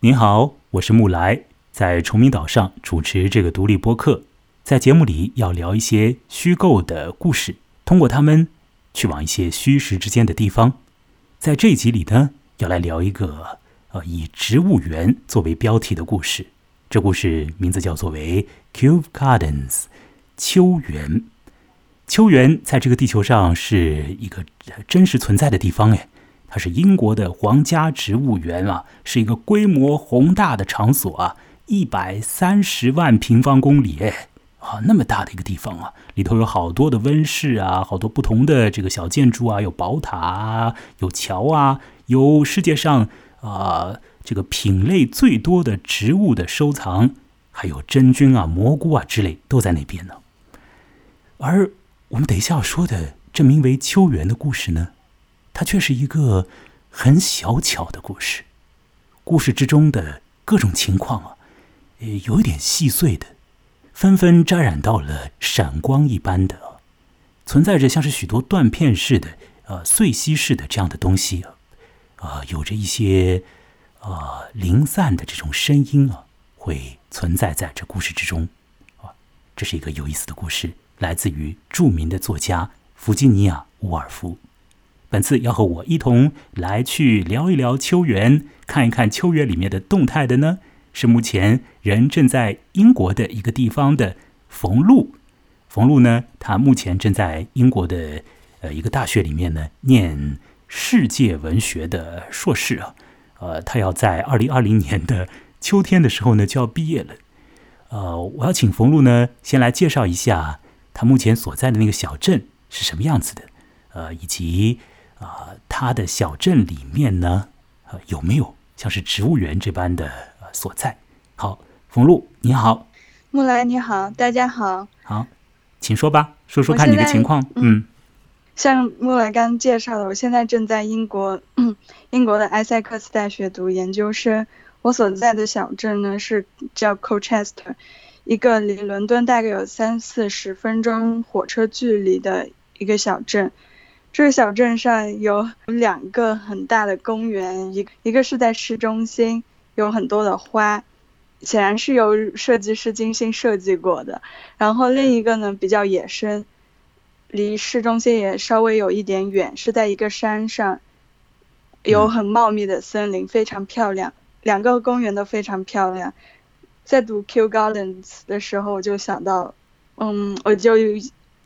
您好，我是木来，在崇明岛上主持这个独立播客。在节目里要聊一些虚构的故事，通过他们去往一些虚实之间的地方。在这集里呢，要来聊一个呃以植物园作为标题的故事。这故事名字叫做为 Cube Gardens 秋园。秋园在这个地球上是一个真实存在的地方，哎。它是英国的皇家植物园啊，是一个规模宏大的场所啊，一百三十万平方公里哎，啊，那么大的一个地方啊，里头有好多的温室啊，好多不同的这个小建筑啊，有宝塔啊，有桥啊，有世界上啊这个品类最多的植物的收藏，还有真菌啊、蘑菇啊之类都在那边呢。而我们等一下要说的这名为秋园的故事呢？它却是一个很小巧的故事，故事之中的各种情况啊，呃，有一点细碎的，纷纷沾染到了闪光一般的，存在着像是许多断片似的、呃碎屑似的这样的东西啊，啊，有着一些啊零散的这种声音啊，会存在在这故事之中啊，这是一个有意思的故事，来自于著名的作家弗吉尼亚·伍尔夫。本次要和我一同来去聊一聊秋园，看一看秋园里面的动态的呢，是目前人正在英国的一个地方的冯路。冯路呢，他目前正在英国的呃一个大学里面呢念世界文学的硕士啊，呃，他要在二零二零年的秋天的时候呢就要毕业了。呃，我要请冯路呢先来介绍一下他目前所在的那个小镇是什么样子的，呃，以及。啊，他的小镇里面呢，呃，有没有像是植物园这般的呃所在？好，冯路你好，木来你好，大家好，好，请说吧，说说看你的情况。嗯，像木来刚介绍的，我现在正在英国，英国的埃塞克斯大学读研究生。我所在的小镇呢是叫 Colchester，一个离伦敦大概有三四十分钟火车距离的一个小镇。这个小镇上有两个很大的公园，一一个是在市中心，有很多的花，显然是由设计师精心设计过的。然后另一个呢比较野生，离市中心也稍微有一点远，是在一个山上，有很茂密的森林，非常漂亮。两个公园都非常漂亮。在读 Kew Gardens 的时候，我就想到，嗯，我就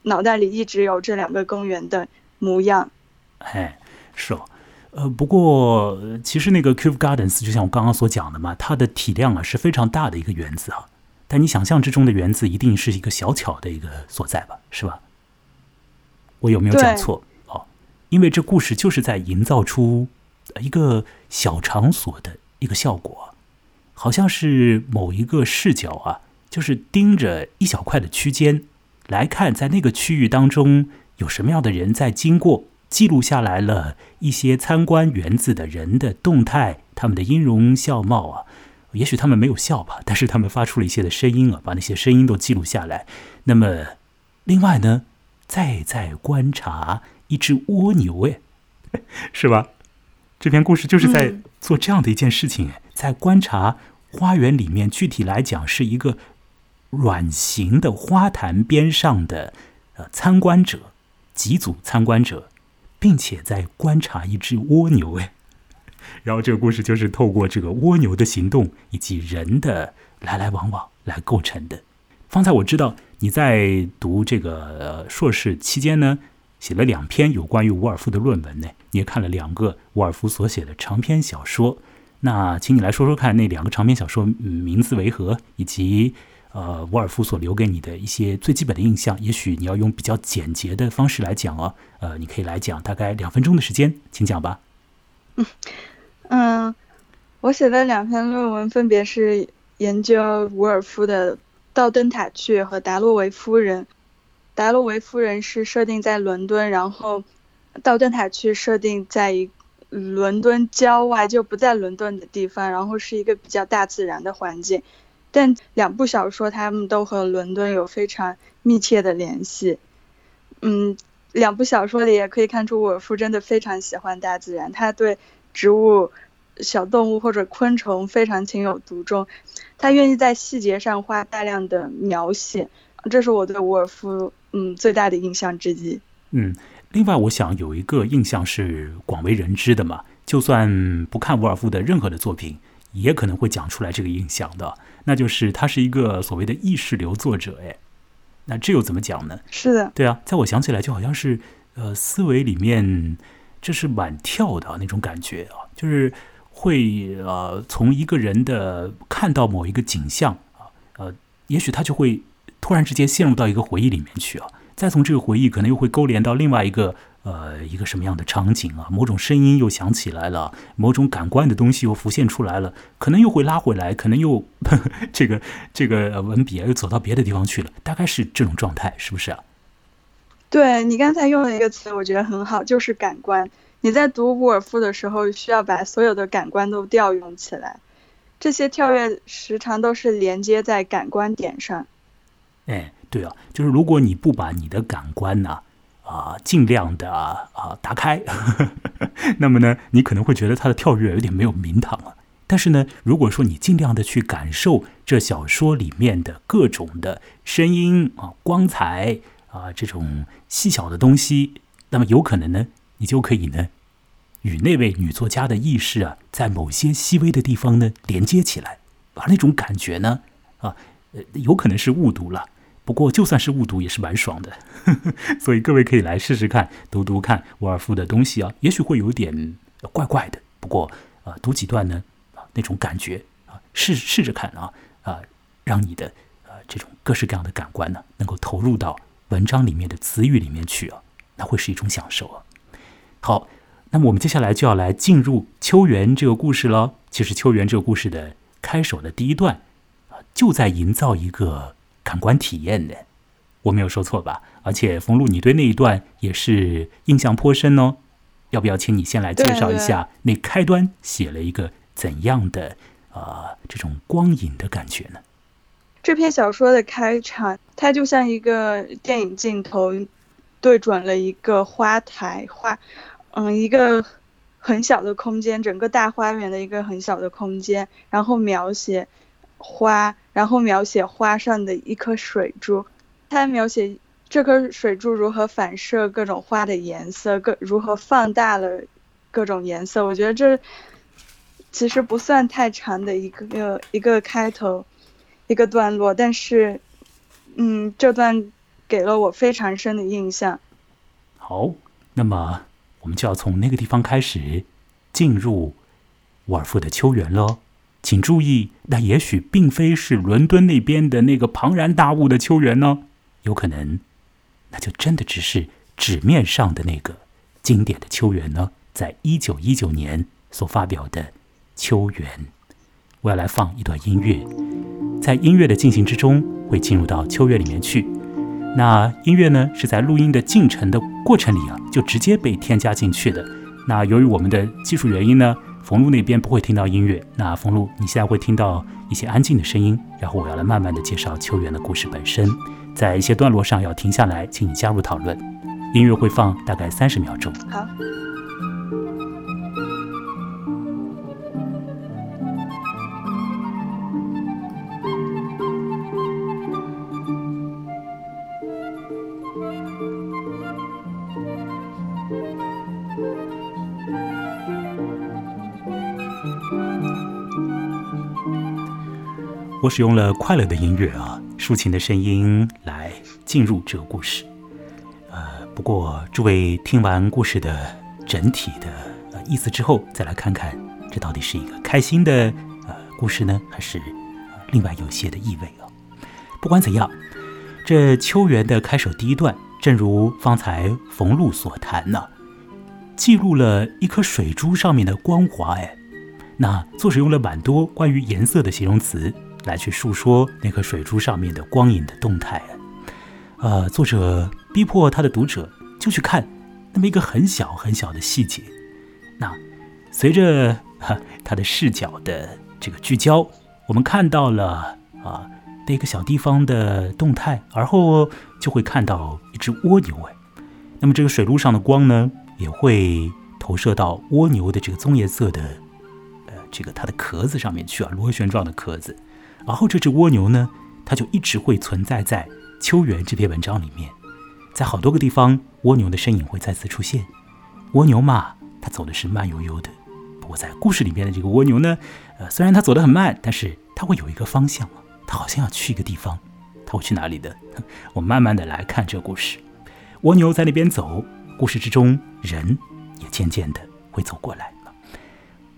脑袋里一直有这两个公园的。模样，哎，是哦，呃，不过其实那个 Cube Gardens 就像我刚刚所讲的嘛，它的体量啊是非常大的一个园子啊。但你想象之中的园子一定是一个小巧的一个所在吧？是吧？我有没有讲错？哦，因为这故事就是在营造出一个小场所的一个效果，好像是某一个视角啊，就是盯着一小块的区间来看，在那个区域当中。有什么样的人在经过，记录下来了一些参观园子的人的动态，他们的音容笑貌啊，也许他们没有笑吧，但是他们发出了一些的声音啊，把那些声音都记录下来。那么，另外呢，再在观察一只蜗牛，哎，是吧？这篇故事就是在做这样的一件事情，在观察花园里面，具体来讲是一个软形的花坛边上的呃参观者。几组参观者，并且在观察一只蜗牛哎，然后这个故事就是透过这个蜗牛的行动以及人的来来往往来构成的。方才我知道你在读这个硕士期间呢，写了两篇有关于伍尔夫的论文呢，你也看了两个伍尔夫所写的长篇小说。那请你来说说看，那两个长篇小说名字为何，以及。呃，沃尔夫所留给你的一些最基本的印象，也许你要用比较简洁的方式来讲哦。呃，你可以来讲，大概两分钟的时间，请讲吧。嗯嗯，我写的两篇论文分别是研究伍尔夫的《道灯塔去》和《达洛维夫人》。达洛维夫人是设定在伦敦，然后《到灯塔去》设定在一伦敦郊外，就不在伦敦的地方，然后是一个比较大自然的环境。但两部小说，他们都和伦敦有非常密切的联系。嗯，两部小说里也可以看出，伍尔夫真的非常喜欢大自然，他对植物小动物或者昆虫非常情有独钟，他愿意在细节上花大量的描写，这是我对伍尔夫嗯最大的印象之一。嗯，另外我想有一个印象是广为人知的嘛，就算不看伍尔夫的任何的作品，也可能会讲出来这个印象的，那就是他是一个所谓的意识流作者。哎，那这又怎么讲呢？是的，对啊，在我想起来就好像是呃思维里面这是满跳的那种感觉啊，就是。会呃，从一个人的看到某一个景象啊，呃，也许他就会突然之间陷入到一个回忆里面去啊，再从这个回忆可能又会勾连到另外一个呃一个什么样的场景啊，某种声音又响起来了，某种感官的东西又浮现出来了，可能又会拉回来，可能又 这个这个文笔啊又走到别的地方去了，大概是这种状态，是不是啊？对你刚才用了一个词，我觉得很好，就是感官。你在读伍尔夫的时候，需要把所有的感官都调用起来，这些跳跃时常都是连接在感官点上。哎，对啊，就是如果你不把你的感官呢，啊，啊尽量的啊打开，那么呢，你可能会觉得它的跳跃有点没有名堂了。但是呢，如果说你尽量的去感受这小说里面的各种的声音啊、光彩啊这种细小的东西，那么有可能呢。你就可以呢，与那位女作家的意识啊，在某些细微的地方呢连接起来，而那种感觉呢，啊，呃，有可能是误读了。不过就算是误读，也是蛮爽的。所以各位可以来试试看，读读看沃尔夫的东西啊，也许会有点怪怪的。不过啊，读几段呢，啊，那种感觉啊，试试着看啊，啊，让你的啊这种各式各样的感官呢，能够投入到文章里面的词语里面去啊，那会是一种享受啊。好，那么我们接下来就要来进入秋园这个故事了。其实秋园这个故事的开首的第一段啊，就在营造一个感官体验的，我没有说错吧？而且冯路，你对那一段也是印象颇深哦。要不要请你先来介绍一下那开端写了一个怎样的啊这种光影的感觉呢？这篇小说的开场，它就像一个电影镜头，对准了一个花台花。嗯，一个很小的空间，整个大花园的一个很小的空间，然后描写花，然后描写花上的一颗水珠，他描写这颗水珠如何反射各种花的颜色，各如何放大了各种颜色。我觉得这其实不算太长的一个一个开头，一个段落，但是，嗯，这段给了我非常深的印象。好，那么。我们就要从那个地方开始进入沃尔夫的秋园了。请注意，那也许并非是伦敦那边的那个庞然大物的秋园呢，有可能，那就真的只是纸面上的那个经典的秋园呢。在一九一九年所发表的《秋园》，我要来放一段音乐，在音乐的进行之中，会进入到秋园里面去。那音乐呢，是在录音的进程的过程里啊，就直接被添加进去的。那由于我们的技术原因呢，冯路那边不会听到音乐。那冯路，你现在会听到一些安静的声音，然后我要来慢慢的介绍秋园的故事本身，在一些段落上要停下来，请你加入讨论。音乐会放大概三十秒钟。好。我使用了快乐的音乐啊，抒情的声音来进入这个故事。呃，不过诸位听完故事的整体的呃意思之后，再来看看这到底是一个开心的呃故事呢，还是另外有些的意味啊？不管怎样，这秋园的开首第一段，正如方才冯路所谈呢，记录了一颗水珠上面的光华。哎，那作者用了蛮多关于颜色的形容词。来去述说那颗水珠上面的光影的动态，呃，作者逼迫他的读者就去看那么一个很小很小的细节。那随着他的视角的这个聚焦，我们看到了啊那个小地方的动态，而后就会看到一只蜗牛哎。那么这个水路上的光呢，也会投射到蜗牛的这个棕颜色的呃这个它的壳子上面去啊，螺旋状的壳子。然后这只蜗牛呢，它就一直会存在在《秋园》这篇文章里面，在好多个地方，蜗牛的身影会再次出现。蜗牛嘛，它走的是慢悠悠的。不过在故事里面的这个蜗牛呢，呃，虽然它走得很慢，但是它会有一个方向啊，它好像要去一个地方。它会去哪里的？我慢慢的来看这个故事。蜗牛在那边走，故事之中人也渐渐的会走过来。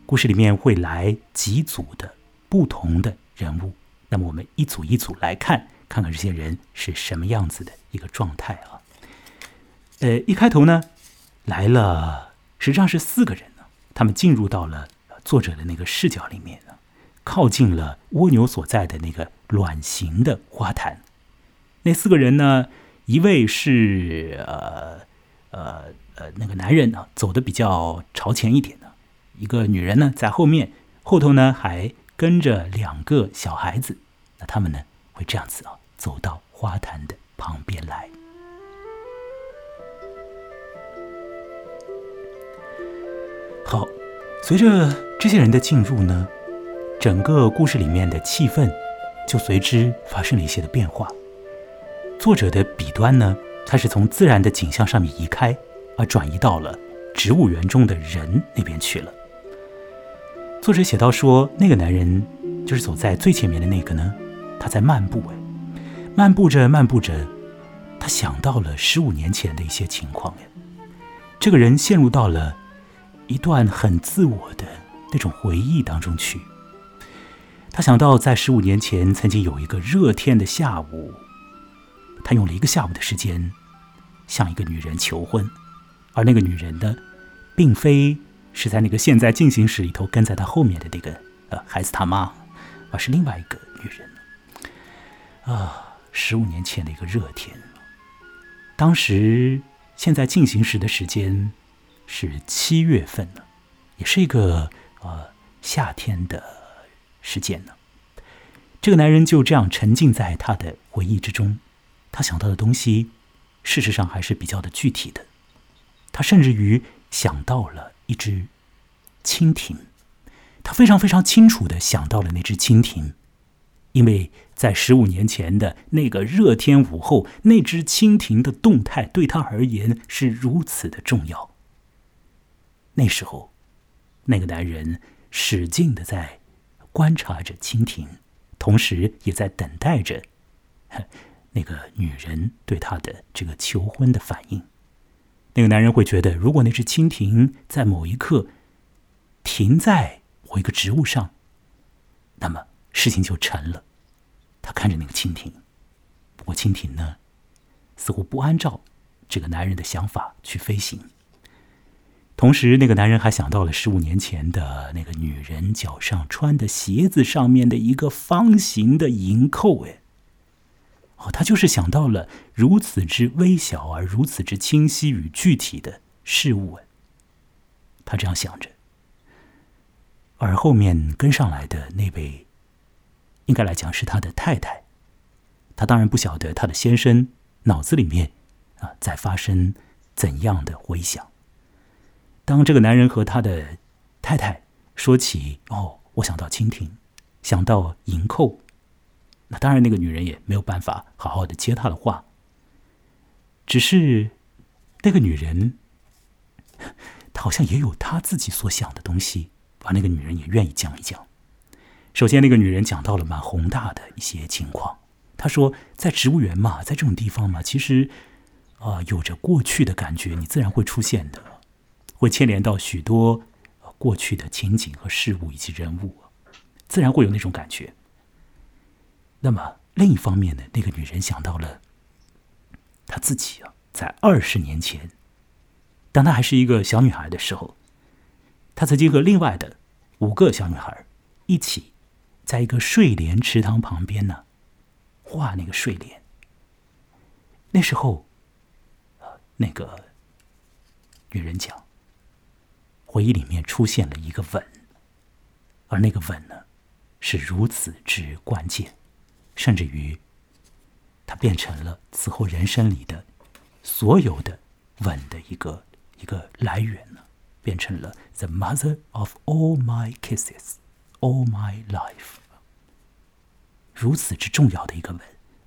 故事里面会来几组的不同的人物，那么我们一组一组来看，看看这些人是什么样子的一个状态啊。呃，一开头呢，来了，实际上是四个人呢，他们进入到了作者的那个视角里面呢，靠近了蜗牛所在的那个卵形的花坛。那四个人呢，一位是呃呃呃那个男人呢，走的比较朝前一点的。一个女人呢在后面，后头呢还跟着两个小孩子，那他们呢会这样子啊走到花坛的旁边来。好，随着这些人的进入呢，整个故事里面的气氛就随之发生了一些的变化。作者的笔端呢开始从自然的景象上面移开，而转移到了植物园中的人那边去了。作者写到说，那个男人就是走在最前面的那个呢，他在漫步，哎，漫步着漫步着，他想到了十五年前的一些情况，哎，这个人陷入到了一段很自我的那种回忆当中去。他想到在十五年前曾经有一个热天的下午，他用了一个下午的时间向一个女人求婚，而那个女人呢，并非。是在那个现在进行时里头跟在他后面的那个呃孩子他妈，而是另外一个女人。啊，十五年前的一个热天，当时现在进行时的时间是七月份呢，也是一个呃夏天的时间呢。这个男人就这样沉浸在他的回忆之中，他想到的东西，事实上还是比较的具体的。他甚至于想到了。一只蜻蜓，他非常非常清楚的想到了那只蜻蜓，因为在十五年前的那个热天午后，那只蜻蜓的动态对他而言是如此的重要。那时候，那个男人使劲的在观察着蜻蜓，同时也在等待着 那个女人对他的这个求婚的反应。那个男人会觉得，如果那只蜻蜓在某一刻停在某一个植物上，那么事情就成了。他看着那个蜻蜓，不过蜻蜓呢，似乎不按照这个男人的想法去飞行。同时，那个男人还想到了十五年前的那个女人脚上穿的鞋子上面的一个方形的银扣，哎。哦，他就是想到了如此之微小而如此之清晰与具体的事物，他这样想着。而后面跟上来的那位，应该来讲是他的太太，他当然不晓得他的先生脑子里面啊在发生怎样的回想。当这个男人和他的太太说起“哦，我想到蜻蜓，想到银扣”。那当然，那个女人也没有办法好好的接他的话。只是那个女人，她好像也有她自己所想的东西，把那个女人也愿意讲一讲。首先，那个女人讲到了蛮宏大的一些情况。她说，在植物园嘛，在这种地方嘛，其实啊，有着过去的感觉，你自然会出现的，会牵连到许多过去的情景和事物以及人物，自然会有那种感觉。那么另一方面呢，那个女人想到了她自己啊，在二十年前，当她还是一个小女孩的时候，她曾经和另外的五个小女孩一起，在一个睡莲池塘旁边呢，画那个睡莲。那时候，那个女人讲，回忆里面出现了一个吻，而那个吻呢，是如此之关键。甚至于，它变成了此后人生里的所有的吻的一个一个来源呢，变成了 the mother of all my kisses。all my life。如此之重要的一个吻，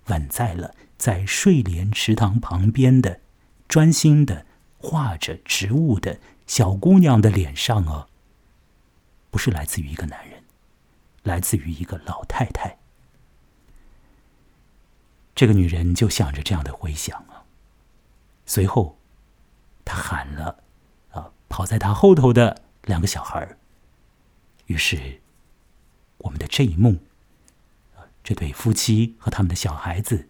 吻在了在睡莲池塘旁边的专心的画着植物的小姑娘的脸上啊，不是来自于一个男人，来自于一个老太太。这个女人就想着这样的回想啊，随后，她喊了，啊，跑在她后头的两个小孩。于是，我们的这一幕，这对夫妻和他们的小孩子，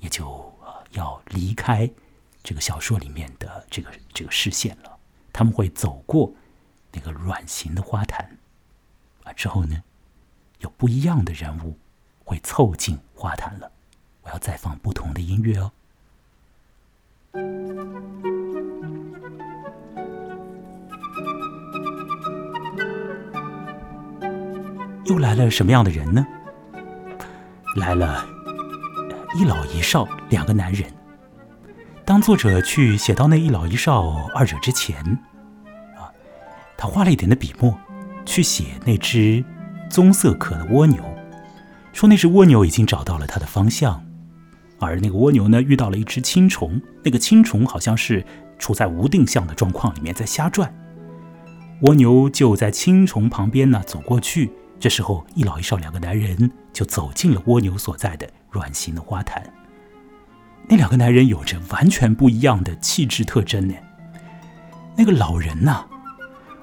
也就要离开这个小说里面的这个这个视线了。他们会走过那个软形的花坛，啊，之后呢，有不一样的人物会凑近花坛了。我要再放不同的音乐哦。又来了什么样的人呢？来了一老一少两个男人。当作者去写到那一老一少二者之前，啊，他花了一点的笔墨去写那只棕色壳的蜗牛，说那只蜗牛已经找到了它的方向。而那个蜗牛呢，遇到了一只青虫，那个青虫好像是处在无定向的状况里面，在瞎转。蜗牛就在青虫旁边呢走过去，这时候一老一少两个男人就走进了蜗牛所在的软形的花坛。那两个男人有着完全不一样的气质特征呢。那个老人呐，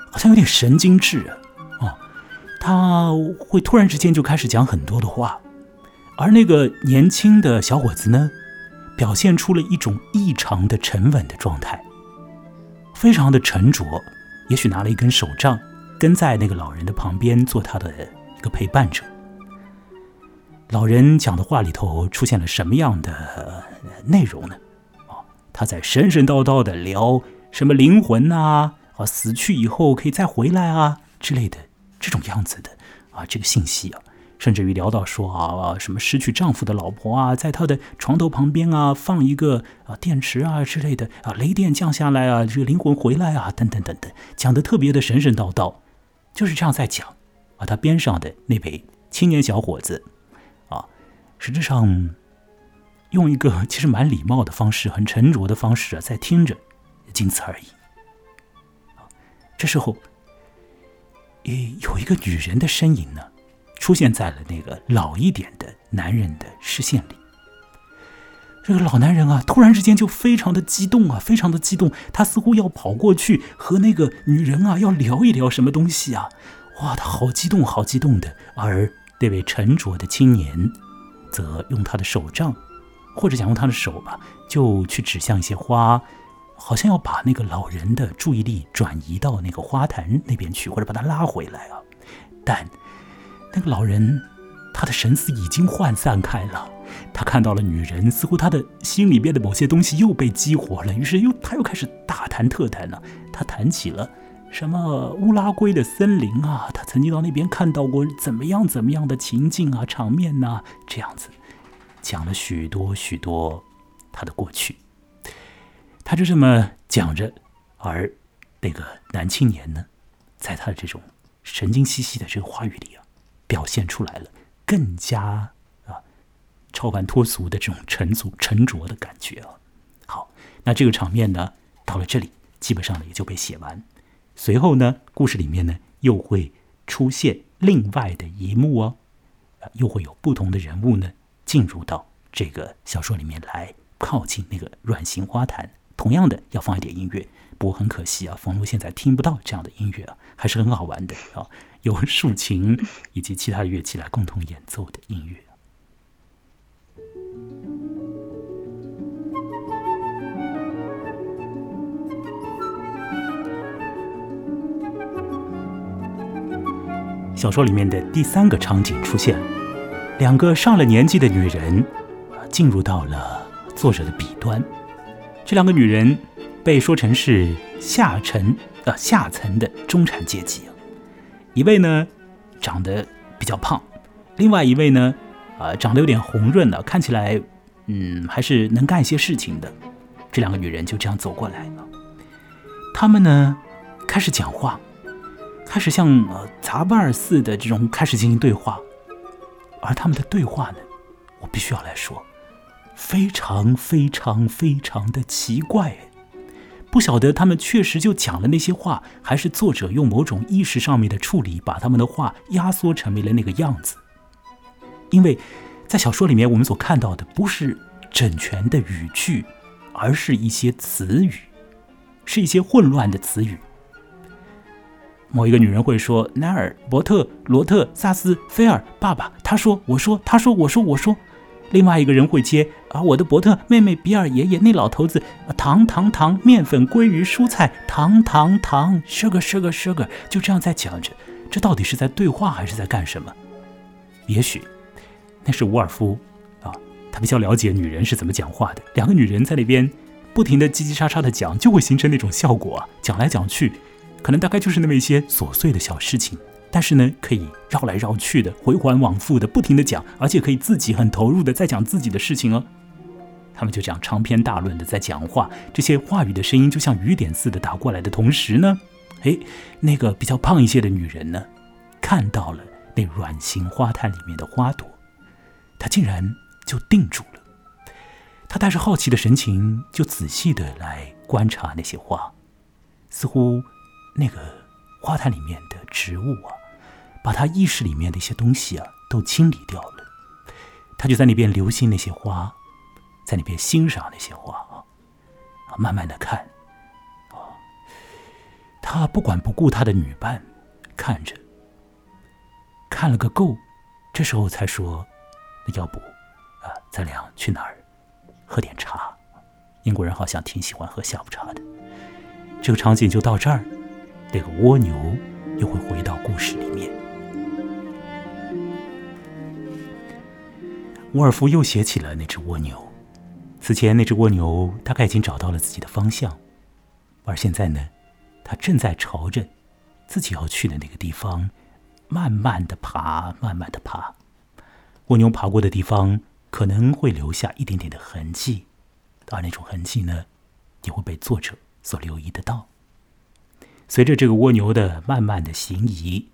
好像有点神经质啊，哦，他会突然之间就开始讲很多的话。而那个年轻的小伙子呢，表现出了一种异常的沉稳的状态，非常的沉着，也许拿了一根手杖，跟在那个老人的旁边做他的一个陪伴者。老人讲的话里头出现了什么样的内容呢？哦，他在神神叨叨的聊什么灵魂啊，啊，死去以后可以再回来啊之类的这种样子的啊，这个信息啊。甚至于聊到说啊，什么失去丈夫的老婆啊，在她的床头旁边啊，放一个啊电池啊之类的啊，雷电降下来啊，这个灵魂回来啊，等等等等，讲的特别的神神叨叨，就是这样在讲。啊，他边上的那位青年小伙子啊，实质上用一个 其实蛮礼貌的方式，很沉着的方式啊，在听着，仅此而已。这时候，诶，有一个女人的身影呢。出现在了那个老一点的男人的视线里。这个老男人啊，突然之间就非常的激动啊，非常的激动，他似乎要跑过去和那个女人啊要聊一聊什么东西啊！哇，他好激动，好激动的。而那位沉着的青年，则用他的手杖，或者讲用他的手吧，就去指向一些花，好像要把那个老人的注意力转移到那个花坛那边去，或者把他拉回来啊。但那个老人，他的神思已经涣散开了。他看到了女人，似乎他的心里边的某些东西又被激活了。于是又他又开始大谈特谈了。他谈起了什么乌拉圭的森林啊，他曾经到那边看到过怎么样怎么样的情境啊、场面呐，这样子讲了许多许多他的过去。他就这么讲着，而那个男青年呢，在他的这种神经兮兮的这个话语里啊。表现出来了，更加啊超凡脱俗的这种沉足沉着的感觉啊。好，那这个场面呢，到了这里基本上呢也就被写完。随后呢，故事里面呢又会出现另外的一幕哦，啊，又会有不同的人物呢进入到这个小说里面来，靠近那个软形花坛。同样的，要放一点音乐。不过很可惜啊，冯路现在听不到这样的音乐啊，还是很好玩的啊，有竖琴以及其他乐器来共同演奏的音乐。小说里面的第三个场景出现，两个上了年纪的女人，进入到了作者的笔端，这两个女人。被说成是下层啊下层的中产阶级啊，一位呢长得比较胖，另外一位呢啊长得有点红润的，看起来嗯还是能干一些事情的。这两个女人就这样走过来了，他们呢开始讲话，开始像呃杂伴儿似的这种开始进行对话，而他们的对话呢，我必须要来说，非常非常非常的奇怪。不晓得他们确实就讲了那些话，还是作者用某种意识上面的处理，把他们的话压缩成为了那个样子。因为在小说里面，我们所看到的不是整全的语句，而是一些词语，是一些混乱的词语。某一个女人会说：“奈尔、伯特、罗特、萨斯、菲尔，爸爸，他说，我说，他说，我说，我说。”另外一个人会接啊，我的伯特妹妹比尔爷爷那老头子，糖糖糖面粉鲑鱼蔬菜糖糖糖，sugar sugar sugar，就这样在讲着，这到底是在对话还是在干什么？也许那是伍尔夫啊，他比较了解女人是怎么讲话的。两个女人在那边不停的叽叽喳喳的讲，就会形成那种效果，讲来讲去，可能大概就是那么一些琐碎的小事情。但是呢，可以绕来绕去的，回环往复的，不停的讲，而且可以自己很投入的在讲自己的事情哦。他们就这样长篇大论的在讲话，这些话语的声音就像雨点似的打过来的同时呢，哎，那个比较胖一些的女人呢，看到了那软形花坛里面的花朵，她竟然就定住了。她带着好奇的神情，就仔细的来观察那些花，似乎那个花坛里面的植物啊。把他意识里面的一些东西啊，都清理掉了。他就在那边留心那些花，在那边欣赏那些花啊，慢慢的看，啊，他不管不顾他的女伴，看着，看了个够，这时候才说，那要不，啊，咱俩去哪儿喝点茶？英国人好像挺喜欢喝下午茶的。这个场景就到这儿，那个蜗牛又会回到故事里面。沃尔夫又写起了那只蜗牛。此前，那只蜗牛大概已经找到了自己的方向，而现在呢，它正在朝着自己要去的那个地方慢慢的爬，慢慢的爬。蜗牛爬过的地方可能会留下一点点的痕迹，而那种痕迹呢，也会被作者所留意得到。随着这个蜗牛的慢慢的行移，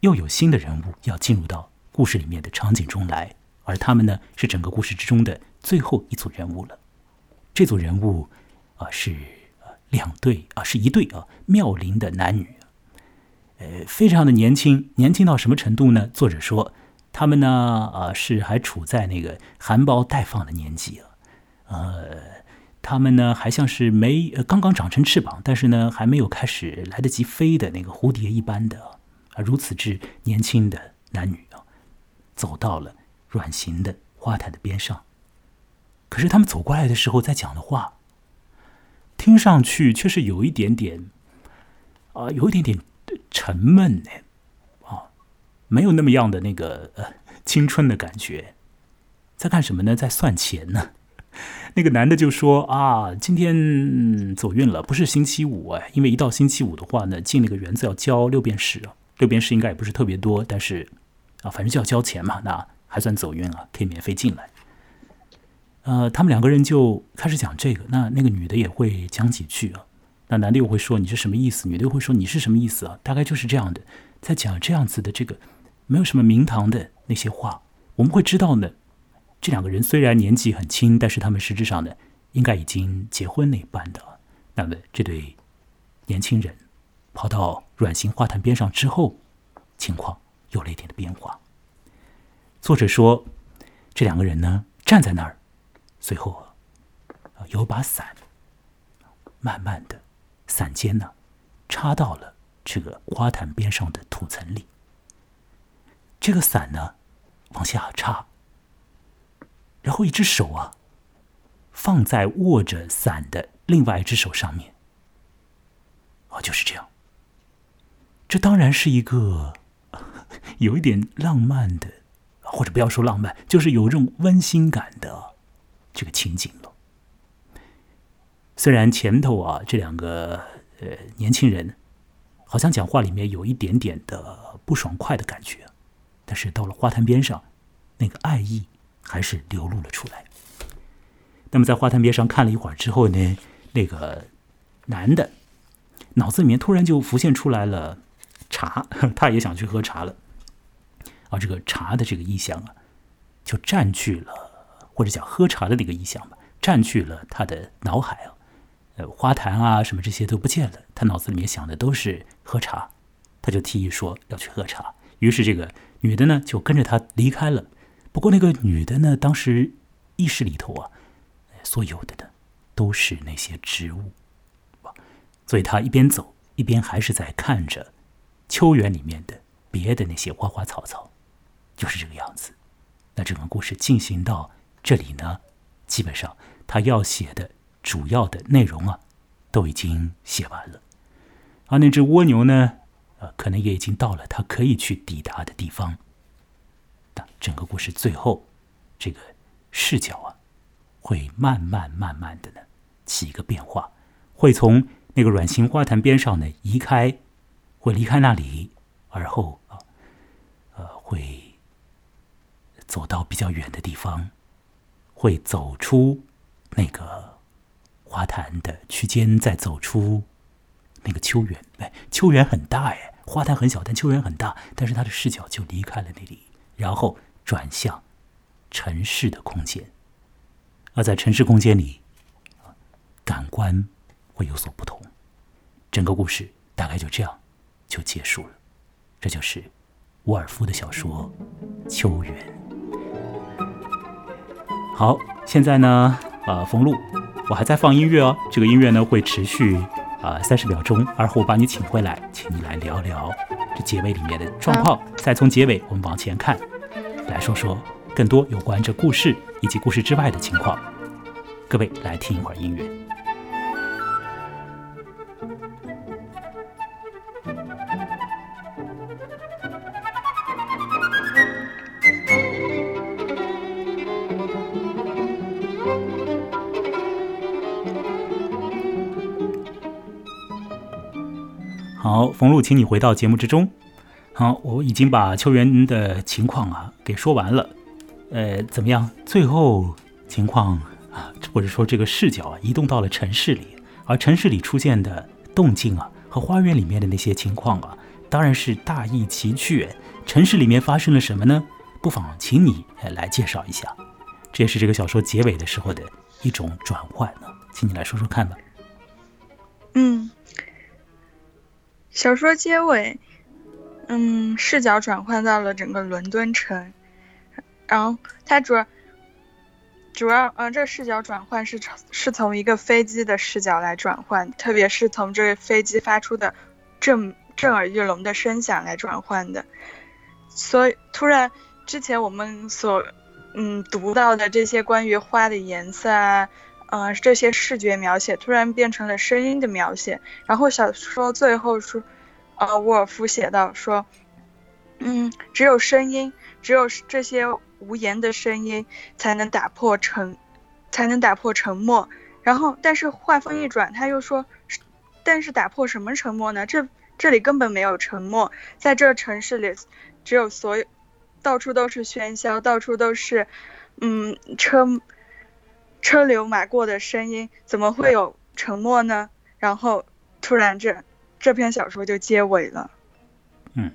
又有新的人物要进入到故事里面的场景中来。而他们呢，是整个故事之中的最后一组人物了。这组人物啊，是两对啊，是一对啊，妙龄的男女，呃，非常的年轻，年轻到什么程度呢？作者说，他们呢，啊，是还处在那个含苞待放的年纪啊，呃，他们呢，还像是没刚刚长成翅膀，但是呢，还没有开始来得及飞的那个蝴蝶一般的啊，如此之年轻的男女啊，走到了。软形的花坛的边上，可是他们走过来的时候，在讲的话，听上去却是有一点点，啊，有一点点沉闷呢，啊，没有那么样的那个呃青春的感觉。在干什么呢？在算钱呢。那个男的就说啊，今天走运了，不是星期五哎，因为一到星期五的话呢，进那个园子要交六便士，六便士应该也不是特别多，但是啊，反正就要交钱嘛，那。还算走运啊，可以免费进来。呃，他们两个人就开始讲这个，那那个女的也会讲几句啊，那男的又会说你是什么意思，女的又会说你是什么意思啊，大概就是这样的，在讲这样子的这个没有什么名堂的那些话。我们会知道呢，这两个人虽然年纪很轻，但是他们实质上呢，应该已经结婚那般的。那么这对年轻人跑到软型花坛边上之后，情况有了一点的变化。作者说，这两个人呢站在那儿，随后啊有把伞，慢慢的伞尖呢插到了这个花坛边上的土层里。这个伞呢往下插，然后一只手啊放在握着伞的另外一只手上面。哦，就是这样。这当然是一个 有一点浪漫的。或者不要说浪漫，就是有这种温馨感的这个情景了。虽然前头啊，这两个呃年轻人好像讲话里面有一点点的不爽快的感觉，但是到了花坛边上，那个爱意还是流露了出来。那么在花坛边上看了一会儿之后呢，那个男的脑子里面突然就浮现出来了茶，他也想去喝茶了。而这个茶的这个意象啊，就占据了，或者讲喝茶的那个意象吧，占据了他的脑海啊。呃，花坛啊，什么这些都不见了，他脑子里面想的都是喝茶，他就提议说要去喝茶。于是这个女的呢，就跟着他离开了。不过那个女的呢，当时意识里头啊，所有的呢，都是那些植物，所以她一边走一边还是在看着秋园里面的别的那些花花草草，就是这个样子。那整个故事进行到这里呢，基本上他要写的主要的内容啊，都已经写完了。而那只蜗牛呢，呃，可能也已经到了它可以去抵达的地方。整个故事最后，这个视角啊，会慢慢慢慢的呢起一个变化，会从那个软形花坛边上呢移开，会离开那里，而后啊，呃，会走到比较远的地方，会走出那个花坛的区间，再走出那个秋园。哎，秋园很大哎，花坛很小，但秋园很大，但是他的视角就离开了那里，然后。转向城市的空间，而在城市空间里，感官会有所不同。整个故事大概就这样就结束了。这就是沃尔夫的小说《秋园》。好，现在呢，呃，冯路，我还在放音乐哦。这个音乐呢会持续啊三十秒钟，而后我把你请回来，请你来聊聊这结尾里面的状况。再从结尾我们往前看。来说说更多有关这故事以及故事之外的情况。各位来听一会儿音乐。好，冯路，请你回到节目之中。好，我已经把秋园的情况啊给说完了，呃，怎么样？最后情况啊，或者说这个视角啊，移动到了城市里，而城市里出现的动静啊，和花园里面的那些情况啊，当然是大异其趣。城市里面发生了什么呢？不妨请你来介绍一下。这也是这个小说结尾的时候的一种转换呢，请你来说说看吧。嗯，小说结尾。嗯，视角转换到了整个伦敦城，然后它主要主要呃，这视角转换是是从一个飞机的视角来转换，特别是从这个飞机发出的震震耳欲聋的声响来转换的。所以突然之前我们所嗯读到的这些关于花的颜色啊，呃这些视觉描写突然变成了声音的描写，然后小说最后说。呃，沃尔夫写道说，嗯，只有声音，只有这些无言的声音，才能打破沉，才能打破沉默。然后，但是话锋一转，他又说，但是打破什么沉默呢？这这里根本没有沉默，在这城市里，只有所有，到处都是喧嚣，到处都是，嗯，车，车流马过的声音，怎么会有沉默呢？然后突然这。这篇小说就结尾了。嗯，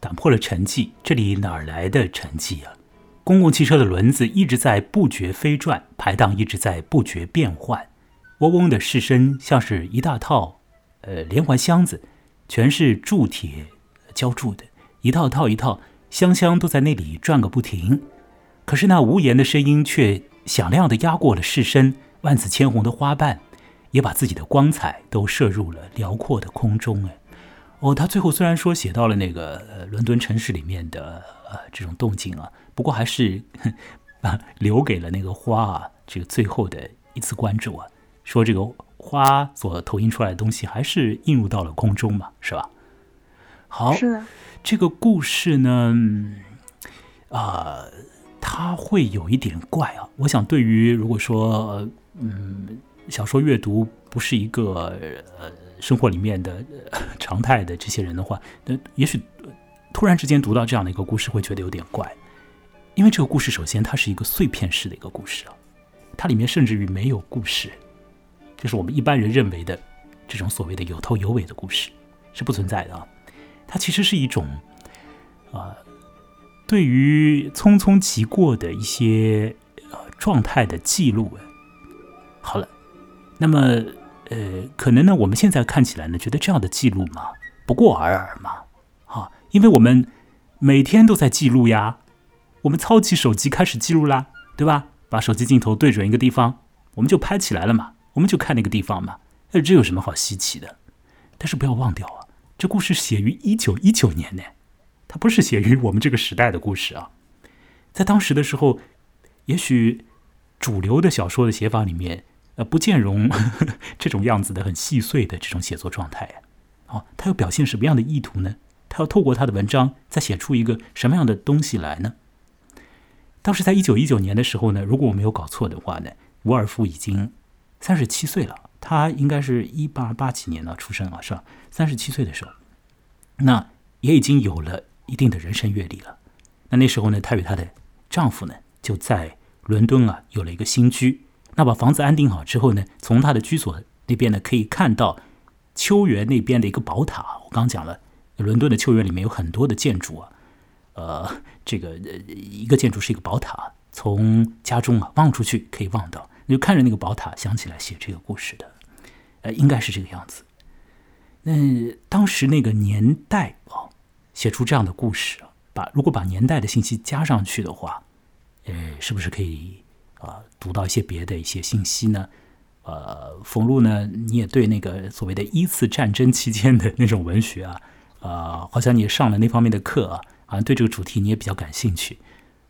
打破了沉寂。这里哪来的沉寂啊？公共汽车的轮子一直在不绝飞转，排档一直在不绝变换。嗡嗡的市声像是一大套，呃，连环箱子，全是铸铁浇铸的，一套套一套，香香都在那里转个不停。可是那无言的声音却响亮的压过了市声，万紫千红的花瓣。也把自己的光彩都射入了辽阔的空中。哎，哦，他最后虽然说写到了那个伦敦城市里面的呃这种动静啊，不过还是啊留给了那个花啊这个最后的一次关注啊，说这个花所投影出来的东西还是映入到了空中嘛，是吧？好，是的。这个故事呢，啊，它会有一点怪啊。我想，对于如果说嗯。小说阅读不是一个呃生活里面的常态的这些人的话，那也许突然之间读到这样的一个故事会觉得有点怪，因为这个故事首先它是一个碎片式的一个故事啊，它里面甚至于没有故事，就是我们一般人认为的这种所谓的有头有尾的故事是不存在的啊，它其实是一种啊，对于匆匆即过的一些呃状态的记录。好了，那么呃，可能呢，我们现在看起来呢，觉得这样的记录嘛，不过尔尔嘛，啊，因为我们每天都在记录呀，我们操起手机开始记录啦，对吧？把手机镜头对准一个地方，我们就拍起来了嘛，我们就看那个地方嘛，那这有什么好稀奇的？但是不要忘掉啊，这故事写于一九一九年呢，它不是写于我们这个时代的故事啊。在当时的时候，也许主流的小说的写法里面，呃，不见容 这种样子的很细碎的这种写作状态啊。哦，他要表现什么样的意图呢？他要透过他的文章再写出一个什么样的东西来呢？当时在一九一九年的时候呢，如果我没有搞错的话呢，伍尔夫已经三十七岁了。他应该是一八八几年呢出生啊，是吧？三十七岁的时候，那也已经有了一定的人生阅历了。那那时候呢，她与她的丈夫呢就在伦敦啊有了一个新居。那把房子安定好之后呢，从她的居所那边呢可以看到秋园那边的一个宝塔。我刚讲了，伦敦的秋园里面有很多的建筑啊。呃，这个一个建筑是一个宝塔，从家中啊望出去可以望到，就看着那个宝塔想起来写这个故事的，呃，应该是这个样子。那当时那个年代啊，写出这样的故事，把如果把年代的信息加上去的话，呃，是不是可以啊读到一些别的一些信息呢？呃，冯路呢，你也对那个所谓的一次战争期间的那种文学啊，呃，好像你也上了那方面的课啊。好像对这个主题你也比较感兴趣，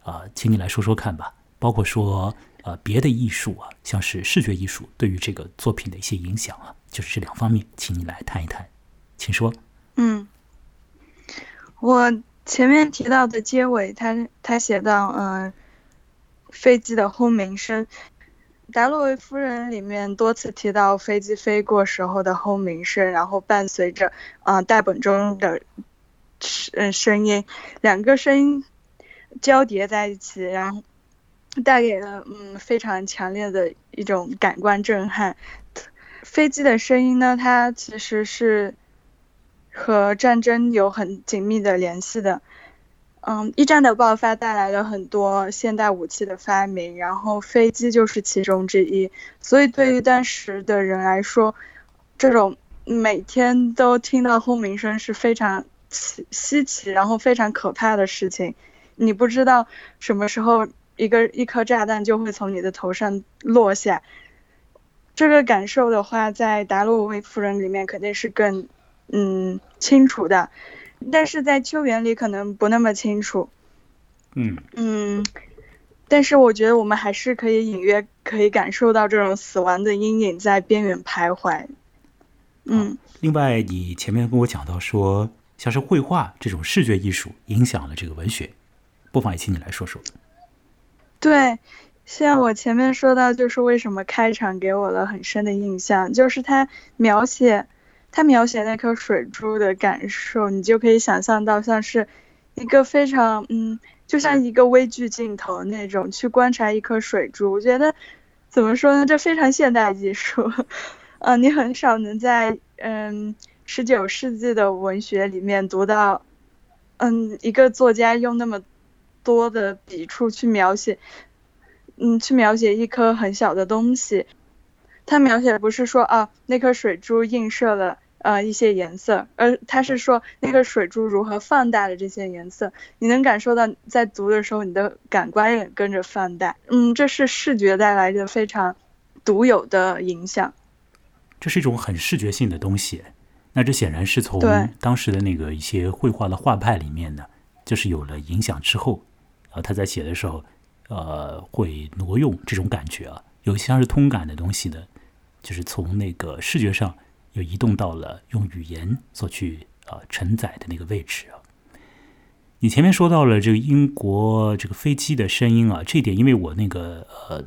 啊，请你来说说看吧。包括说，呃，别的艺术啊，像是视觉艺术对于这个作品的一些影响啊，就是这两方面，请你来谈一谈，请说。嗯，我前面提到的结尾，他他写到，嗯，飞机的轰鸣声，《达洛维夫人》里面多次提到飞机飞过时候的轰鸣声，然后伴随着，啊，代本中的。声声音，两个声音交叠在一起，然后带给了嗯非常强烈的一种感官震撼。飞机的声音呢，它其实是和战争有很紧密的联系的。嗯，一战的爆发带来了很多现代武器的发明，然后飞机就是其中之一。所以对于当时的人来说，这种每天都听到轰鸣声是非常。稀稀奇，然后非常可怕的事情，你不知道什么时候一个一颗炸弹就会从你的头上落下。这个感受的话，在《达洛维夫人》里面肯定是更嗯清楚的，但是在《秋园》里可能不那么清楚。嗯嗯，但是我觉得我们还是可以隐约可以感受到这种死亡的阴影在边缘徘徊。嗯，另外你前面跟我讲到说。像是绘画这种视觉艺术影响了这个文学，不妨也请你来说说。对，像我前面说到，就是为什么开场给我了很深的印象，就是他描写他描写那颗水珠的感受，你就可以想象到像是一个非常嗯，就像一个微距镜头那种去观察一颗水珠。我觉得怎么说呢，这非常现代技术，嗯，你很少能在嗯。十九世纪的文学里面读到，嗯，一个作家用那么多的笔触去描写，嗯，去描写一颗很小的东西。他描写不是说啊，那颗水珠映射了呃一些颜色，而他是说那个水珠如何放大了这些颜色。你能感受到在读的时候，你的感官也跟着放大。嗯，这是视觉带来的非常独有的影响。这是一种很视觉性的东西。那这显然是从当时的那个一些绘画的画派里面呢，就是有了影响之后，啊，他在写的时候，呃，会挪用这种感觉啊，有些像是通感的东西呢，就是从那个视觉上又移动到了用语言所去啊承载的那个位置啊。你前面说到了这个英国这个飞机的声音啊，这一点因为我那个呃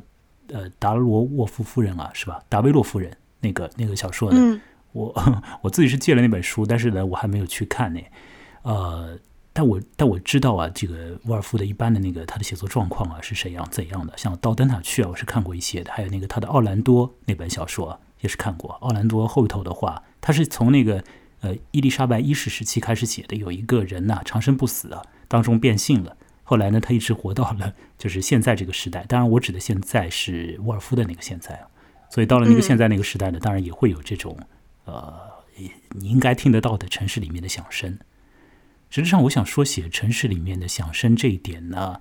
呃达罗沃夫夫人啊，是吧？达维洛夫人那个那个小说的。我 我自己是借了那本书，但是呢，我还没有去看呢。呃，但我但我知道啊，这个沃尔夫的一般的那个他的写作状况啊是怎样怎样的。像《到灯塔去》啊，我是看过一些的，还有那个他的《奥兰多》那本小说也是看过。奥兰多后头的话，他是从那个呃伊丽莎白一世时期开始写的，有一个人呐长生不死啊，当中变性了，后来呢他一直活到了就是现在这个时代。当然我指的现在是沃尔夫的那个现在啊，所以到了那个现在那个时代呢，当然也会有这种呃你应该听得到的城市里面的响声。实际上，我想说写城市里面的响声这一点呢，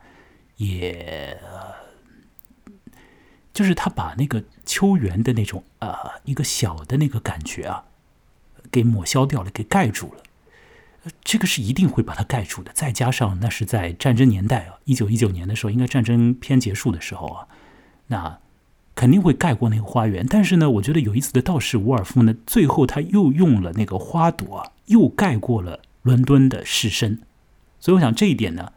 也。就是他把那个秋园的那种呃一个小的那个感觉啊，给抹消掉了，给盖住了。这个是一定会把它盖住的。再加上那是在战争年代啊，一九一九年的时候，应该战争片结束的时候啊，那肯定会盖过那个花园。但是呢，我觉得有意思的倒是伍尔夫呢，最后他又用了那个花朵，又盖过了伦敦的市身。所以我想这一点呢，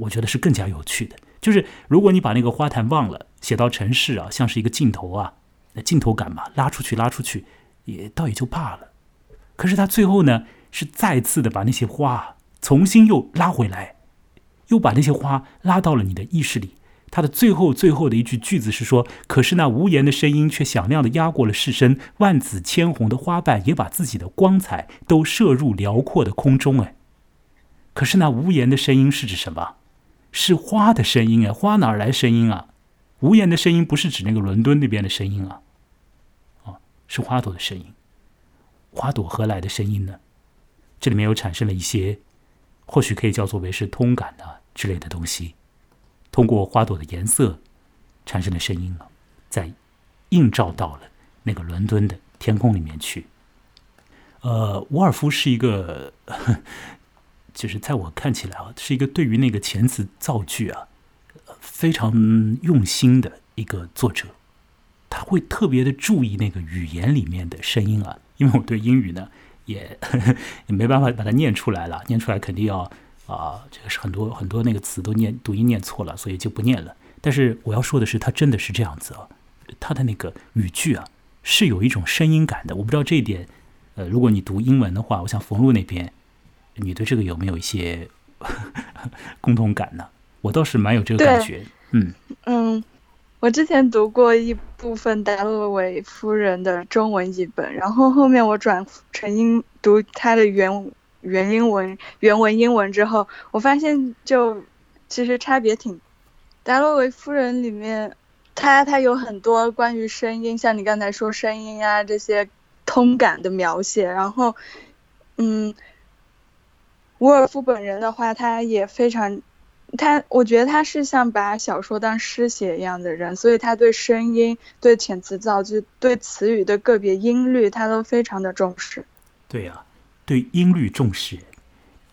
我觉得是更加有趣的。就是如果你把那个花坛忘了。写到城市啊，像是一个镜头啊，那镜头感嘛，拉出去拉出去，也倒也就罢了。可是他最后呢，是再次的把那些花重新又拉回来，又把那些花拉到了你的意识里。他的最后最后的一句句子是说：“可是那无言的声音却响亮的压过了世身，万紫千红的花瓣也把自己的光彩都射入辽阔的空中。”哎，可是那无言的声音是指什么？是花的声音哎，花哪来声音啊？无言的声音不是指那个伦敦那边的声音啊，啊，是花朵的声音。花朵何来的声音呢？这里面又产生了一些，或许可以叫做为是通感啊之类的东西，通过花朵的颜色产生的声音啊，在映照到了那个伦敦的天空里面去。呃，伍尔夫是一个，就是在我看起来啊，是一个对于那个遣词造句啊。非常用心的一个作者，他会特别的注意那个语言里面的声音啊，因为我对英语呢也 也没办法把它念出来了，念出来肯定要啊，这个是很多很多那个词都念读音念错了，所以就不念了。但是我要说的是，他真的是这样子啊，他的那个语句啊是有一种声音感的。我不知道这一点，呃，如果你读英文的话，我想冯路那边，你对这个有没有一些 共同感呢？我倒是蛮有这个感觉，嗯嗯，我之前读过一部分达洛维夫人的中文译本，然后后面我转成英读他的原原英文原文英文之后，我发现就其实差别挺。达洛维夫人里面，他他有很多关于声音，像你刚才说声音啊这些通感的描写，然后嗯，伍尔夫本人的话，他也非常。他，我觉得他是像把小说当诗写一样的人，所以他对声音、对遣词造句、对词语的个别音律，他都非常的重视。对呀，对音律重视，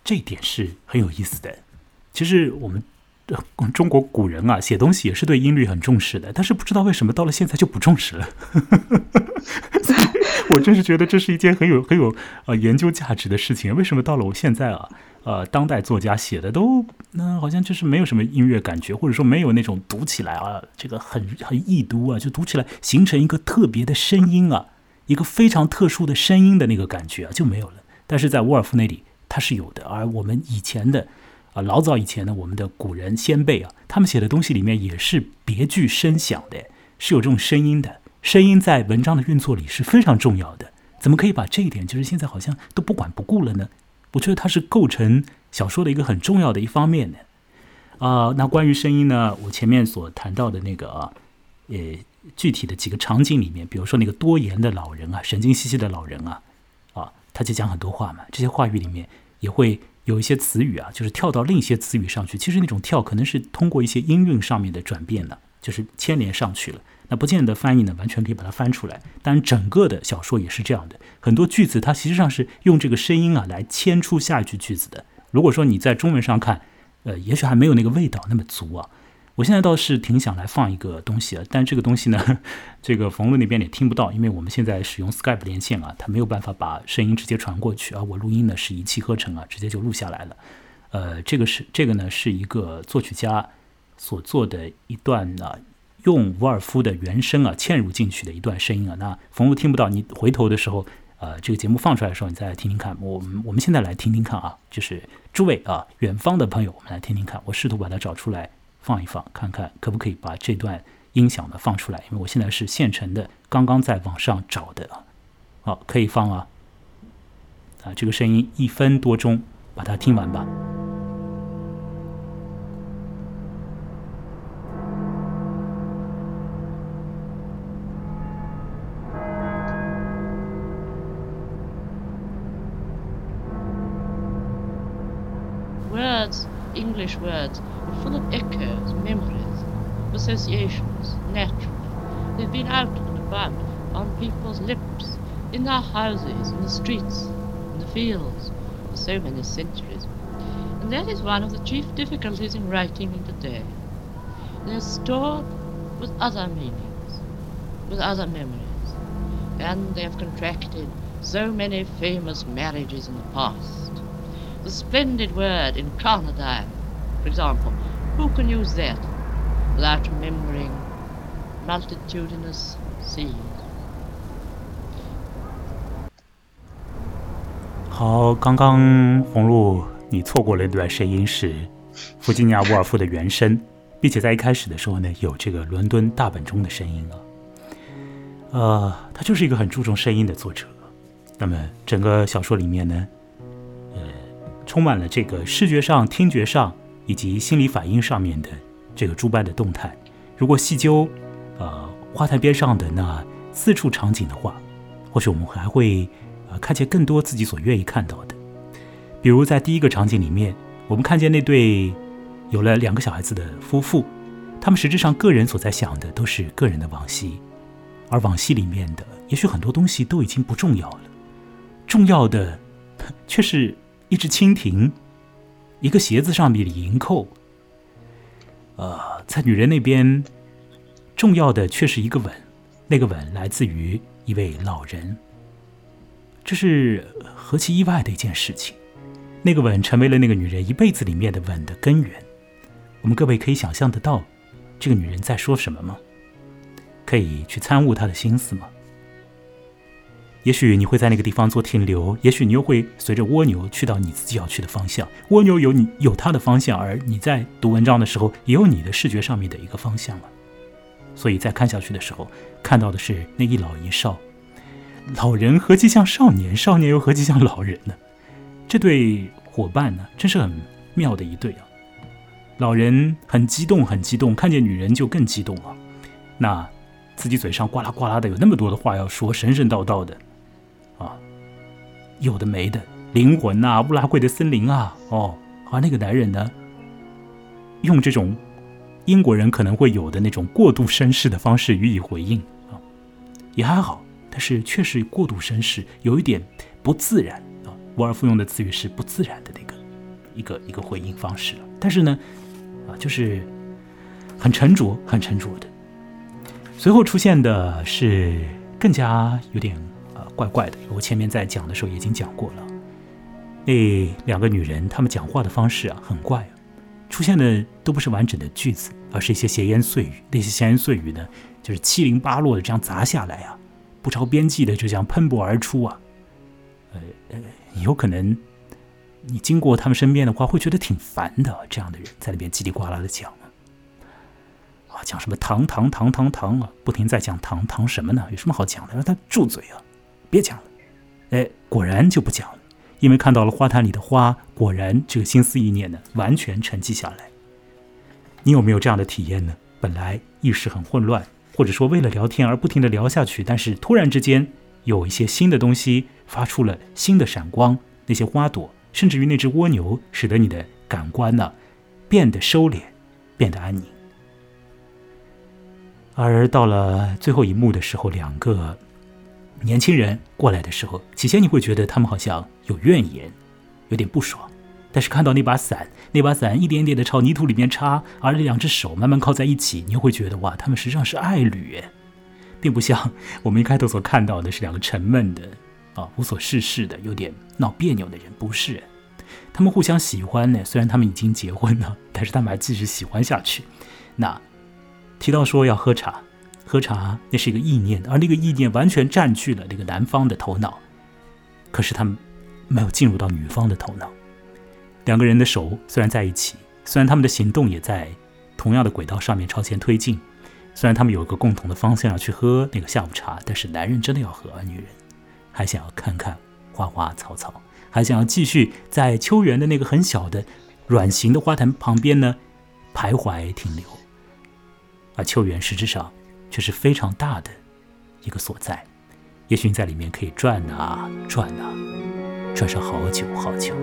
这一点是很有意思的。其实我们中国古人啊，写东西也是对音律很重视的，但是不知道为什么到了现在就不重视了。我真是觉得这是一件很有很有呃研究价值的事情。为什么到了我现在啊？呃，当代作家写的都，那好像就是没有什么音乐感觉，或者说没有那种读起来啊，这个很很易读啊，就读起来形成一个特别的声音啊，一个非常特殊的声音的那个感觉啊，就没有了。但是在沃尔夫那里，它是有的。而我们以前的啊，老早以前的我们的古人先辈啊，他们写的东西里面也是别具声响的，是有这种声音的。声音在文章的运作里是非常重要的。怎么可以把这一点，就是现在好像都不管不顾了呢？我觉得它是构成小说的一个很重要的一方面的啊。那关于声音呢，我前面所谈到的那个啊，呃，具体的几个场景里面，比如说那个多言的老人啊，神经兮兮的老人，啊，他就讲很多话嘛。这些话语里面也会有一些词语啊，就是跳到另一些词语上去。其实那种跳可能是通过一些音韵上面的转变的，就是牵连上去了。那不见得翻译呢，完全可以把它翻出来。当然，整个的小说也是这样的，很多句子它实际上是用这个声音啊来牵出下一句句子的。如果说你在中文上看，呃，也许还没有那个味道那么足啊。我现在倒是挺想来放一个东西啊，但这个东西呢，这个冯路那边也听不到，因为我们现在使用 Skype 连线啊，它没有办法把声音直接传过去而我录音呢是一气呵成啊，直接就录下来了。呃，这个是这个呢是一个作曲家所做的一段呢。用伍尔夫的原声啊嵌入进去的一段声音啊，那冯路听不到，你回头的时候，呃，这个节目放出来的时候，你再来听听看。我们我们现在来听听看啊，就是诸位啊，远方的朋友，我们来听听看。我试图把它找出来放一放，看看可不可以把这段音响呢放出来。因为我现在是现成的，刚刚在网上找的啊。好，可以放啊。啊，这个声音一分多钟，把它听完吧。Words, English words, associations, naturally. They've been out and about on people's lips, in their houses, in the streets, in the fields, for so many centuries. And that is one of the chief difficulties in writing in today. They're stored with other meanings, with other memories, and they have contracted so many famous marriages in the past. The splendid word incarnadine, for example, who can use that without remembering multitudinous sea 好，刚刚红露，你错过了一段声音是弗吉尼亚·沃尔夫的原声，并且在一开始的时候呢，有这个伦敦大本钟的声音啊。呃，他就是一个很注重声音的作者。那么整个小说里面呢，呃，充满了这个视觉上、听觉上以及心理反应上面的这个诸般的动态。如果细究，呃，花坛边上的那四处场景的话，或许我们还会。呃，看见更多自己所愿意看到的，比如在第一个场景里面，我们看见那对有了两个小孩子的夫妇，他们实质上个人所在想的都是个人的往昔，而往昔里面的也许很多东西都已经不重要了，重要的却是一只蜻蜓，一个鞋子上面的银扣。呃，在女人那边，重要的却是一个吻，那个吻来自于一位老人。这是何其意外的一件事情！那个吻成为了那个女人一辈子里面的吻的根源。我们各位可以想象得到，这个女人在说什么吗？可以去参悟她的心思吗？也许你会在那个地方做停留，也许你又会随着蜗牛去到你自己要去的方向。蜗牛有你有它的方向，而你在读文章的时候也有你的视觉上面的一个方向了。所以在看下去的时候，看到的是那一老一少。老人何其像少年，少年又何其像老人呢？这对伙伴呢，真是很妙的一对啊！老人很激动，很激动，看见女人就更激动了。那自己嘴上呱啦呱啦的，有那么多的话要说，神神叨叨的，有的没的，灵魂呐，乌拉圭的森林啊，哦，而那个男人呢，用这种英国人可能会有的那种过度绅士的方式予以回应啊，也还好。但是确实过度绅士，有一点不自然啊。沃尔夫用的词语是不自然的那个一个一个回应方式了。但是呢，啊，就是很沉着、很沉着的。随后出现的是更加有点怪怪的。我前面在讲的时候已经讲过了，那两个女人她们讲话的方式啊很怪啊，出现的都不是完整的句子，而是一些闲言碎语。那些闲言碎语呢，就是七零八落的这样砸下来啊。不着边际的就这样喷薄而出啊，呃呃，有可能你经过他们身边的话，会觉得挺烦的。这样的人在那边叽里呱啦的讲啊，讲什么糖糖糖糖糖啊，不停在讲糖糖什么呢？有什么好讲的？让他住嘴啊，别讲了。哎，果然就不讲了，因为看到了花坛里的花，果然这个心思意念呢，完全沉寂下来。你有没有这样的体验呢？本来意识很混乱。或者说，为了聊天而不停的聊下去，但是突然之间有一些新的东西发出了新的闪光，那些花朵，甚至于那只蜗牛，使得你的感官呢变得收敛，变得安宁。而到了最后一幕的时候，两个年轻人过来的时候，起先你会觉得他们好像有怨言，有点不爽。但是看到那把伞，那把伞一点点的朝泥土里面插，而那两只手慢慢靠在一起，你又会觉得哇，他们实际上是爱侣，并不像我们一开头所看到的是两个沉闷的啊无所事事的、有点闹别扭的人，不是，他们互相喜欢呢。虽然他们已经结婚了，但是他们还继续喜欢下去。那提到说要喝茶，喝茶那是一个意念，而那个意念完全占据了那个男方的头脑，可是他们没有进入到女方的头脑。两个人的手虽然在一起，虽然他们的行动也在同样的轨道上面朝前推进，虽然他们有一个共同的方向要去喝那个下午茶，但是男人真的要喝，而女人还想要看看花花草草，还想要继续在秋园的那个很小的软形的花坛旁边呢徘徊停留，而秋园实质上却是非常大的一个所在，也许你在里面可以转啊转啊，转上好久好久。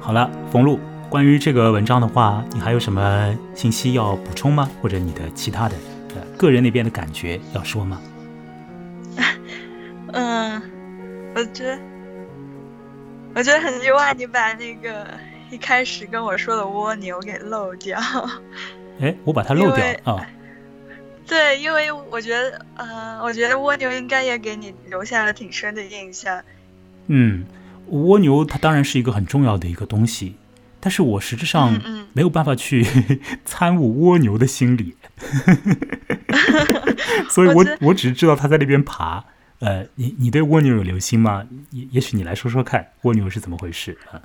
好了，冯路，关于这个文章的话，你还有什么信息要补充吗？或者你的其他的呃个人那边的感觉要说吗？嗯，我觉得我觉得很意外，你把那个一开始跟我说的蜗牛给漏掉。哎，我把它漏掉啊。对，因为我觉得，呃，我觉得蜗牛应该也给你留下了挺深的印象。嗯。蜗牛它当然是一个很重要的一个东西，但是我实质上没有办法去 参悟蜗牛的心理，所以我我只是知道它在那边爬。呃，你你对蜗牛有留心吗？也也许你来说说看，蜗牛是怎么回事啊？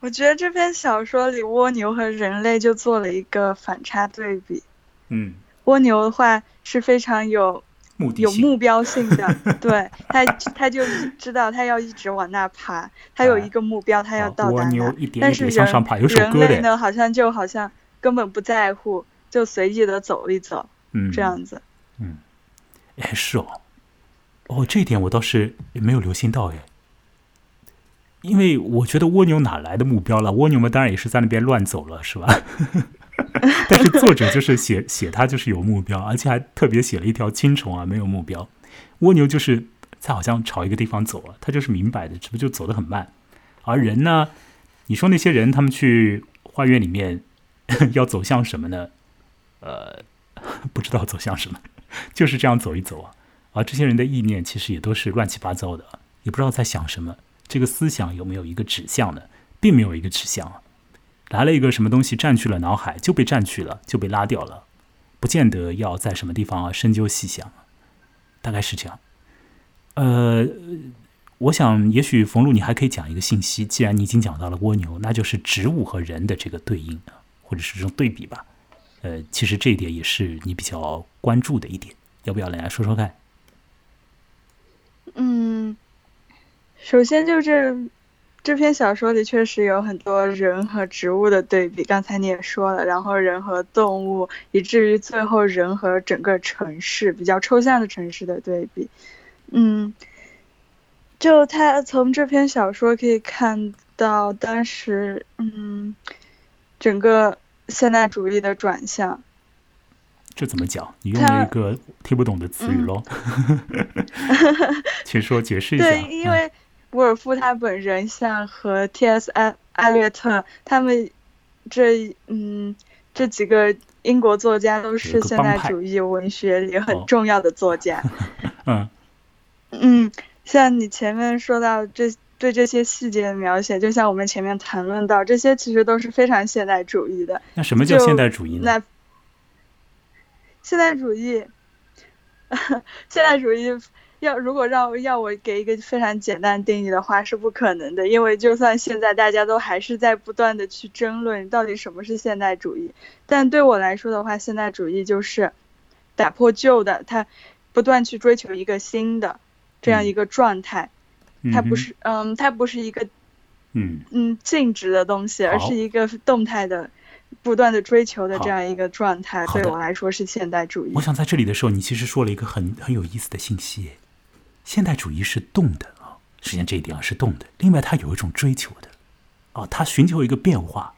我觉得这篇小说里蜗牛和人类就做了一个反差对比。嗯，蜗牛的话是非常有。有目标性的，对它它就知道它要一直往那爬，它有一个目标，它要到达那。但是人人类呢，好像就好像根本不在乎，就随意的走一走，嗯这样子。嗯，哎，是哦，哦，这一点我倒是没有留心到哎，因为我觉得蜗牛哪来的目标了？蜗牛们当然也是在那边乱走了，是吧？但是作者就是写写他就是有目标，而且还特别写了一条青虫啊，没有目标。蜗牛就是在好像朝一个地方走啊，他就是明摆的，这不就走得很慢。而人呢，你说那些人他们去花园里面 要走向什么呢？呃，不知道走向什么，就是这样走一走啊。而这些人的意念其实也都是乱七八糟的，也不知道在想什么。这个思想有没有一个指向呢？并没有一个指向啊。来了一个什么东西占据了脑海，就被占据了，就被拉掉了，不见得要在什么地方啊深究细想，大概是这样。呃，我想也许冯路你还可以讲一个信息，既然你已经讲到了蜗牛，那就是植物和人的这个对应或者是这种对比吧。呃，其实这一点也是你比较关注的一点，要不要来说说看？嗯，首先就是。这篇小说里确实有很多人和植物的对比，刚才你也说了，然后人和动物，以至于最后人和整个城市比较抽象的城市的对比。嗯，就他从这篇小说可以看到当时，嗯，整个现代主义的转向。这怎么讲？你用了一个听不懂的词语喽？请说解释一下。对，因为。沃尔夫他本人像和 T.S. 艾艾略特他们这嗯这几个英国作家都是现代主义文学里很重要的作家。嗯嗯，像你前面说到这对这些细节的描写，就像我们前面谈论到，这些其实都是非常现代主义的。那什么叫现代主义呢？那现代主义，现代主义。要如果让要我给一个非常简单定义的话是不可能的，因为就算现在大家都还是在不断的去争论到底什么是现代主义，但对我来说的话，现代主义就是打破旧的，它不断去追求一个新的这样一个状态，它不是嗯，它不是一个嗯嗯静止的东西，而是一个动态的。不断的追求的这样一个状态，对我来说是现代主义。我想在这里的时候，你其实说了一个很很有意思的信息。现代主义是动的啊，实际上这一点啊是动的。另外，它有一种追求的，啊，它寻求一个变化，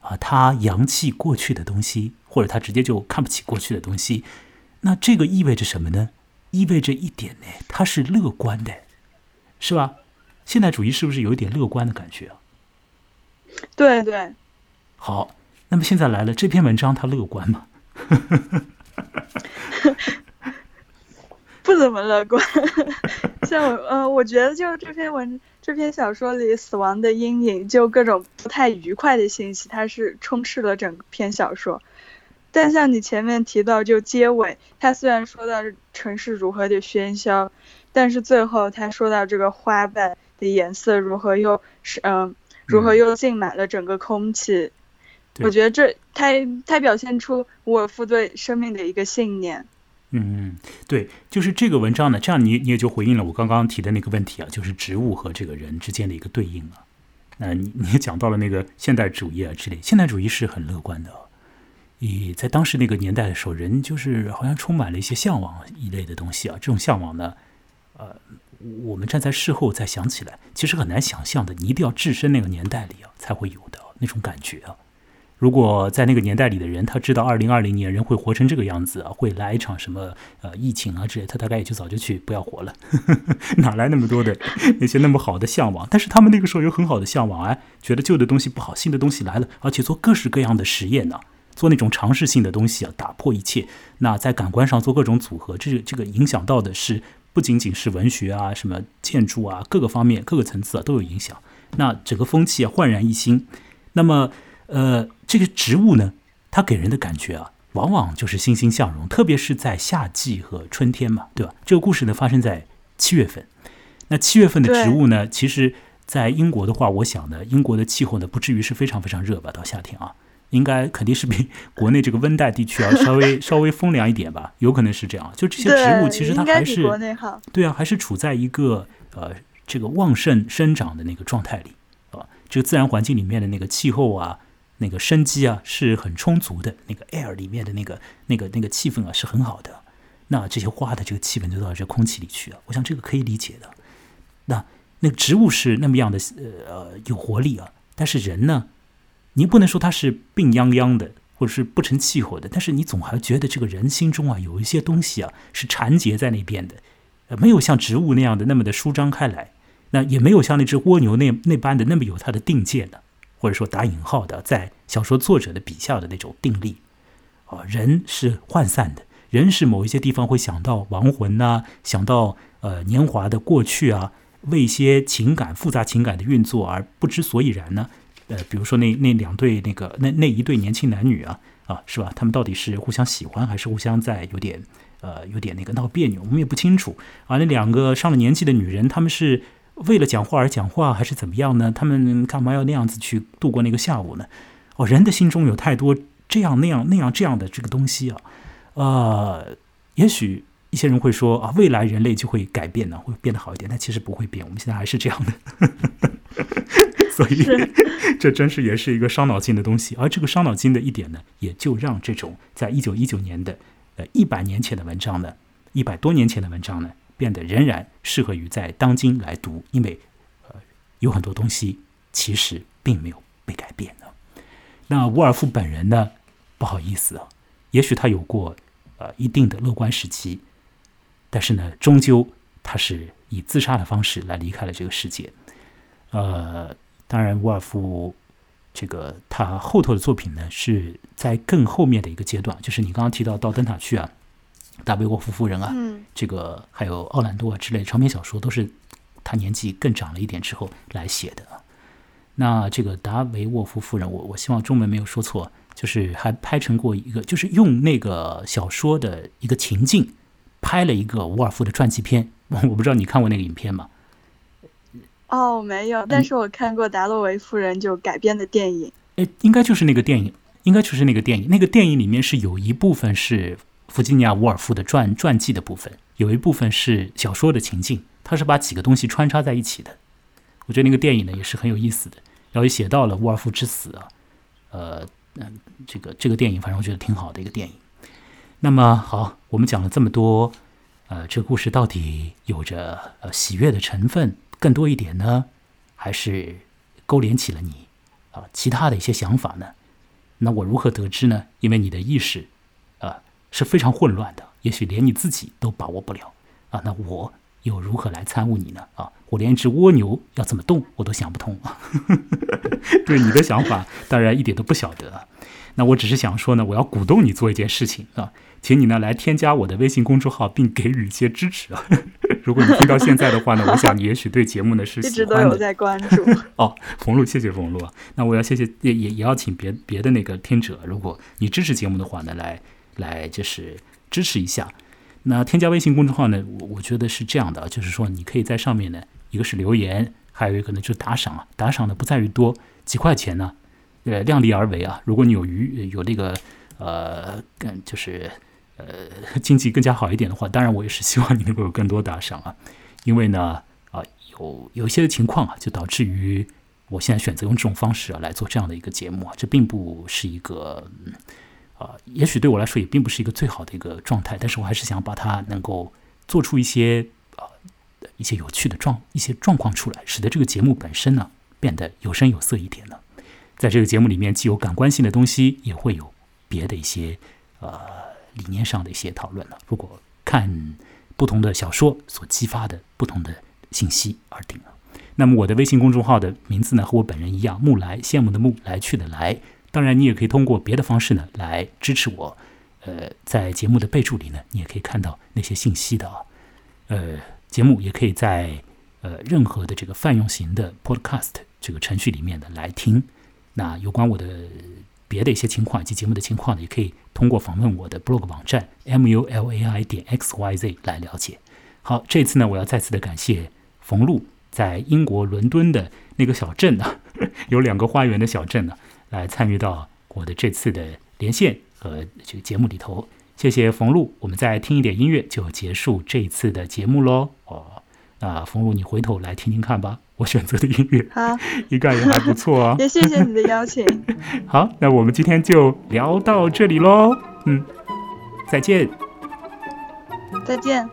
啊，它扬弃过去的东西，或者它直接就看不起过去的东西。那这个意味着什么呢？意味着一点呢，它是乐观的，是吧？现代主义是不是有一点乐观的感觉啊？对对。好，那么现在来了，这篇文章它乐观吗？不怎么乐观，像呃，我觉得就这篇文这篇小说里死亡的阴影，就各种不太愉快的信息，它是充斥了整篇小说。但像你前面提到，就结尾，它虽然说到城市如何的喧嚣，但是最后他说到这个花瓣的颜色如何又是嗯，如何又浸满了整个空气，对我觉得这他他表现出伍尔夫对生命的一个信念。嗯，对，就是这个文章呢，这样你你也就回应了我刚刚提的那个问题啊，就是植物和这个人之间的一个对应啊。那你你也讲到了那个现代主义啊之类，现代主义是很乐观的、哦。以在当时那个年代的时候，人就是好像充满了一些向往一类的东西啊。这种向往呢，呃，我们站在事后再想起来，其实很难想象的。你一定要置身那个年代里啊，才会有的那种感觉啊。如果在那个年代里的人，他知道二零二零年人会活成这个样子啊，会来一场什么呃疫情啊之类，他大概也就早就去不要活了，哪来那么多的那些那么好的向往？但是他们那个时候有很好的向往，哎，觉得旧的东西不好，新的东西来了，而且做各式各样的实验呢、做那种尝试性的东西啊，打破一切。那在感官上做各种组合，这这个影响到的是不仅仅是文学啊、什么建筑啊，各个方面、各个层次啊都有影响。那整个风气啊焕然一新。那么呃，这个植物呢，它给人的感觉啊，往往就是欣欣向荣，特别是在夏季和春天嘛，对吧？这个故事呢发生在七月份。那七月份的植物呢，其实在英国的话，我想呢，英国的气候呢不至于是非常非常热吧，到夏天啊，应该肯定是比国内这个温带地区要稍微 稍微风凉一点吧，有可能是这样。就这些植物，其实它还是国内好。对啊，还是处在一个呃这个旺盛生长的那个状态里啊，这个自然环境里面的那个气候啊，那个生机啊是很充足的，那个 air 里面的那个那个那个气氛啊是很好的。那这些花的这个气氛就到这空气里去啊，我想这个可以理解的。那那个植物是那么样的呃呃有活力啊，但是人呢，你不能说他是病殃殃的，或者是不成气候的，但是你总还觉得这个人心中啊有一些东西啊是缠结在那边的，呃，没有像植物那样的那么的舒张开来，那也没有像那只蜗牛那那般的那么有它的定见的，或者说打引号的在小说作者的笔下的那种定力。啊，人是涣散的，人是某一些地方会想到亡魂呐、想到呃年华的过去啊，为一些情感复杂情感的运作而不知所以然呢。呃，比如说那那两对那个那那一对年轻男女啊啊，是吧？他们到底是互相喜欢还是互相在有点呃有点那个闹别扭？我们也不清楚啊。那两个上了年纪的女人，他们是为了讲话而讲话，还是怎么样呢？他们干嘛要那样子去度过那个下午呢？哦，人的心中有太多这样那样那样这样的这个东西啊，呃，也许一些人会说啊，未来人类就会改变呢，会变得好一点，但其实不会变，我们现在还是这样的。所以 这真是也是一个伤脑筋的东西。而这个伤脑筋的一点呢，也就让这种在一九一九年的呃一百年前的文章呢，一百多年前的文章呢，变得仍然适合于在当今来读，因为呃有很多东西其实并没有被改变呢。那伍尔夫本人呢，不好意思啊，也许他有过呃一定的乐观时期，但是呢，终究他是以自杀的方式来离开了这个世界。呃，当然，沃尔夫这个他后头的作品呢，是在更后面的一个阶段，就是你刚刚提到到灯塔去啊，大卫沃夫夫人啊，嗯这个还有奥兰多啊之类的长篇小说，都是他年纪更长了一点之后来写的啊。那这个达维沃夫夫人，我我希望中文没有说错，就是还拍成过一个，就是用那个小说的一个情境拍了一个沃尔夫的传记片。我 我不知道你看过那个影片吗？哦，没有，但是我看过达洛维夫人就改编的电影。哎，应该就是那个电影，应该就是那个电影。那个电影里面是有一部分是弗吉尼亚·沃尔夫的传传记的部分，有一部分是小说的情境，它是把几个东西穿插在一起的。我觉得那个电影呢也是很有意思的，然后也写到了沃尔夫之死啊，呃，嗯，这个这个电影反正我觉得挺好的一个电影。那么好，我们讲了这么多，呃，这个故事到底有着呃喜悦的成分更多一点呢，还是勾连起了你啊其他的一些想法呢？那我如何得知呢？因为你的意识啊是非常混乱的，也许连你自己都把握不了啊。那我又如何来参悟你呢？啊，我连一只蜗牛要怎么动我都想不通啊。对你的想法当然一点都不晓得。那我只是想说呢，我要鼓动你做一件事情啊，请你呢来添加我的微信公众号，并给予一些支持啊。如果你听到现在的话呢，我想你也许对节目呢是一喜直都有欢的。在关注。哦，冯路，谢谢冯路啊。那我要谢谢也也也要请别别的那个听者，如果你支持节目的话呢，来来就是支持一下。那添加微信公众号呢，我我觉得是这样的啊，就是说你可以在上面呢，一个是留言，还有一个呢就是打赏啊。打赏呢不在于多几块钱呢，呃量力而为啊。如果你有余有那个呃更就是呃经济更加好一点的话，当然我也是希望你能够有更多打赏啊，因为呢啊有有一些情况啊，就导致于我现在选择用这种方式啊来做这样的一个节目啊，这并不是一个啊，也许对我来说也并不是一个最好的一个状态，但是我还是想把它能够做出一些啊一些有趣的状一些状况出来，使得这个节目本身呢变得有声有色一点呢。在这个节目里面，既有感官性的东西，也会有别的一些呃理念上的一些讨论了。如果看不同的小说所激发的不同的信息而定了。那么我的微信公众号的名字呢，和我本人一样，木来羡慕的木来去的来。当然，你也可以通过别的方式呢来支持我。呃，在节目的备注里呢，你也可以看到那些信息的啊。呃，节目也可以在呃任何的这个泛用型的 Podcast 这个程序里面呢来听。那有关我的别的一些情况以及节目的情况呢，也可以通过访问我的 blog 网站 mulai 点 xyz 来了解。好，这次呢，我要再次的感谢冯路在英国伦敦的那个小镇呢，有两个花园的小镇呢，来参与到我的这次的连线和这个节目里头。谢谢冯路，我们再听一点音乐就结束这一次的节目喽。哦，那冯路，你回头来听听看吧。我选择的音乐，好，应该也还不错啊。也谢谢你的邀请。好，那我们今天就聊到这里喽。嗯，再见。再见。